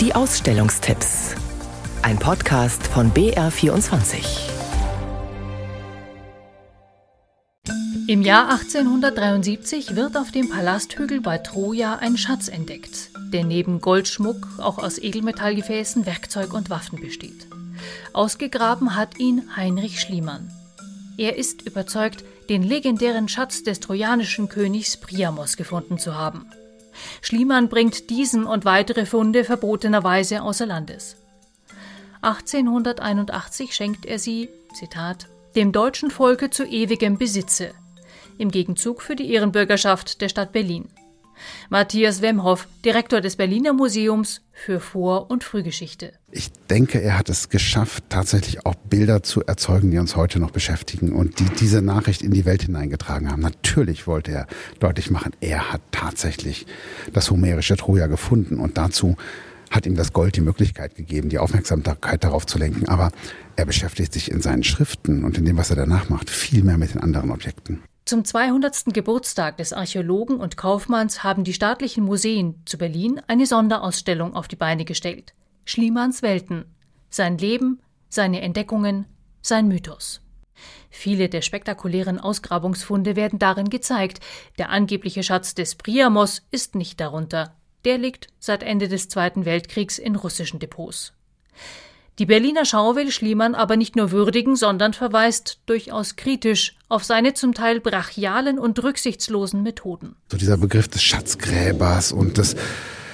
Die Ausstellungstipps. Ein Podcast von BR24. Im Jahr 1873 wird auf dem Palasthügel bei Troja ein Schatz entdeckt, der neben Goldschmuck auch aus Edelmetallgefäßen, Werkzeug und Waffen besteht. Ausgegraben hat ihn Heinrich Schliemann. Er ist überzeugt, den legendären Schatz des trojanischen Königs Priamos gefunden zu haben. Schliemann bringt diesen und weitere Funde verbotenerweise außer Landes. 1881 schenkt er sie, Zitat, dem deutschen Volke zu ewigem Besitze, im Gegenzug für die Ehrenbürgerschaft der Stadt Berlin. Matthias Wemhoff, Direktor des Berliner Museums für Vor- und Frühgeschichte. Ich denke, er hat es geschafft, tatsächlich auch Bilder zu erzeugen, die uns heute noch beschäftigen und die diese Nachricht in die Welt hineingetragen haben. Natürlich wollte er deutlich machen, er hat tatsächlich das homerische Troja gefunden und dazu hat ihm das Gold die Möglichkeit gegeben, die Aufmerksamkeit darauf zu lenken. Aber er beschäftigt sich in seinen Schriften und in dem, was er danach macht, viel mehr mit den anderen Objekten. Zum 200. Geburtstag des Archäologen und Kaufmanns haben die staatlichen Museen zu Berlin eine Sonderausstellung auf die Beine gestellt. Schliemanns Welten. Sein Leben, seine Entdeckungen, sein Mythos. Viele der spektakulären Ausgrabungsfunde werden darin gezeigt. Der angebliche Schatz des Priamos ist nicht darunter. Der liegt seit Ende des Zweiten Weltkriegs in russischen Depots. Die Berliner Schau will Schliemann aber nicht nur würdigen, sondern verweist durchaus kritisch auf seine zum Teil brachialen und rücksichtslosen Methoden. So dieser Begriff des Schatzgräbers und des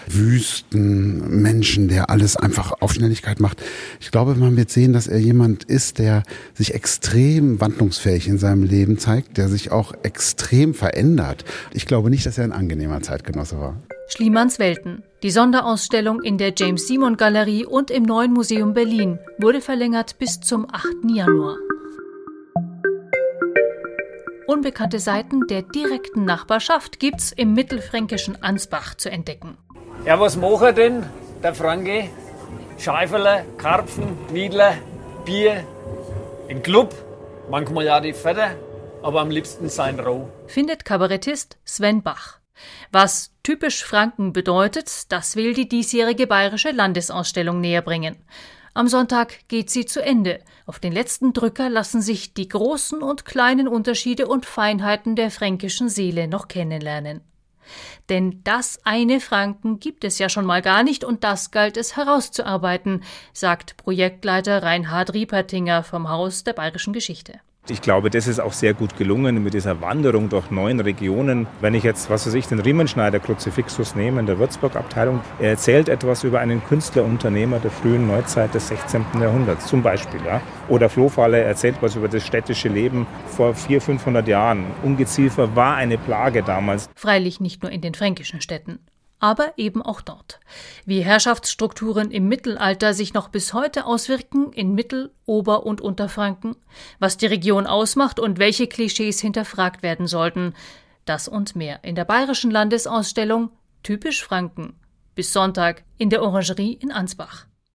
Wüstenmenschen, der alles einfach auf Schnelligkeit macht. Ich glaube, man wird sehen, dass er jemand ist, der sich extrem wandlungsfähig in seinem Leben zeigt, der sich auch extrem verändert. Ich glaube nicht, dass er ein angenehmer Zeitgenosse war. Schliemanns Welten. Die Sonderausstellung in der James Simon Galerie und im Neuen Museum Berlin wurde verlängert bis zum 8. Januar. Unbekannte Seiten der direkten Nachbarschaft gibt's im mittelfränkischen Ansbach zu entdecken. Ja, was macht denn der Franke? Scheiferle, Karpfen, Wiedler, Bier, im Club, manchmal ja die Fette, aber am liebsten sein Roh. Findet Kabarettist Sven Bach. Was typisch Franken bedeutet, das will die diesjährige bayerische Landesausstellung näherbringen. Am Sonntag geht sie zu Ende. Auf den letzten Drücker lassen sich die großen und kleinen Unterschiede und Feinheiten der fränkischen Seele noch kennenlernen. Denn das eine Franken gibt es ja schon mal gar nicht und das galt es herauszuarbeiten, sagt Projektleiter Reinhard Riepertinger vom Haus der Bayerischen Geschichte. Ich glaube, das ist auch sehr gut gelungen mit dieser Wanderung durch neun Regionen. Wenn ich jetzt, was weiß ich, den Riemenschneider Kruzifixus nehme in der Würzburg-Abteilung, er erzählt etwas über einen Künstlerunternehmer der frühen Neuzeit des 16. Jahrhunderts zum Beispiel. Ja? Oder Flohfalle erzählt was über das städtische Leben vor 400, 500 Jahren. Ungeziefer war eine Plage damals. Freilich nicht nur in den fränkischen Städten aber eben auch dort. Wie Herrschaftsstrukturen im Mittelalter sich noch bis heute auswirken in Mittel-, Ober- und Unterfranken, was die Region ausmacht und welche Klischees hinterfragt werden sollten, das und mehr in der Bayerischen Landesausstellung Typisch Franken bis Sonntag in der Orangerie in Ansbach.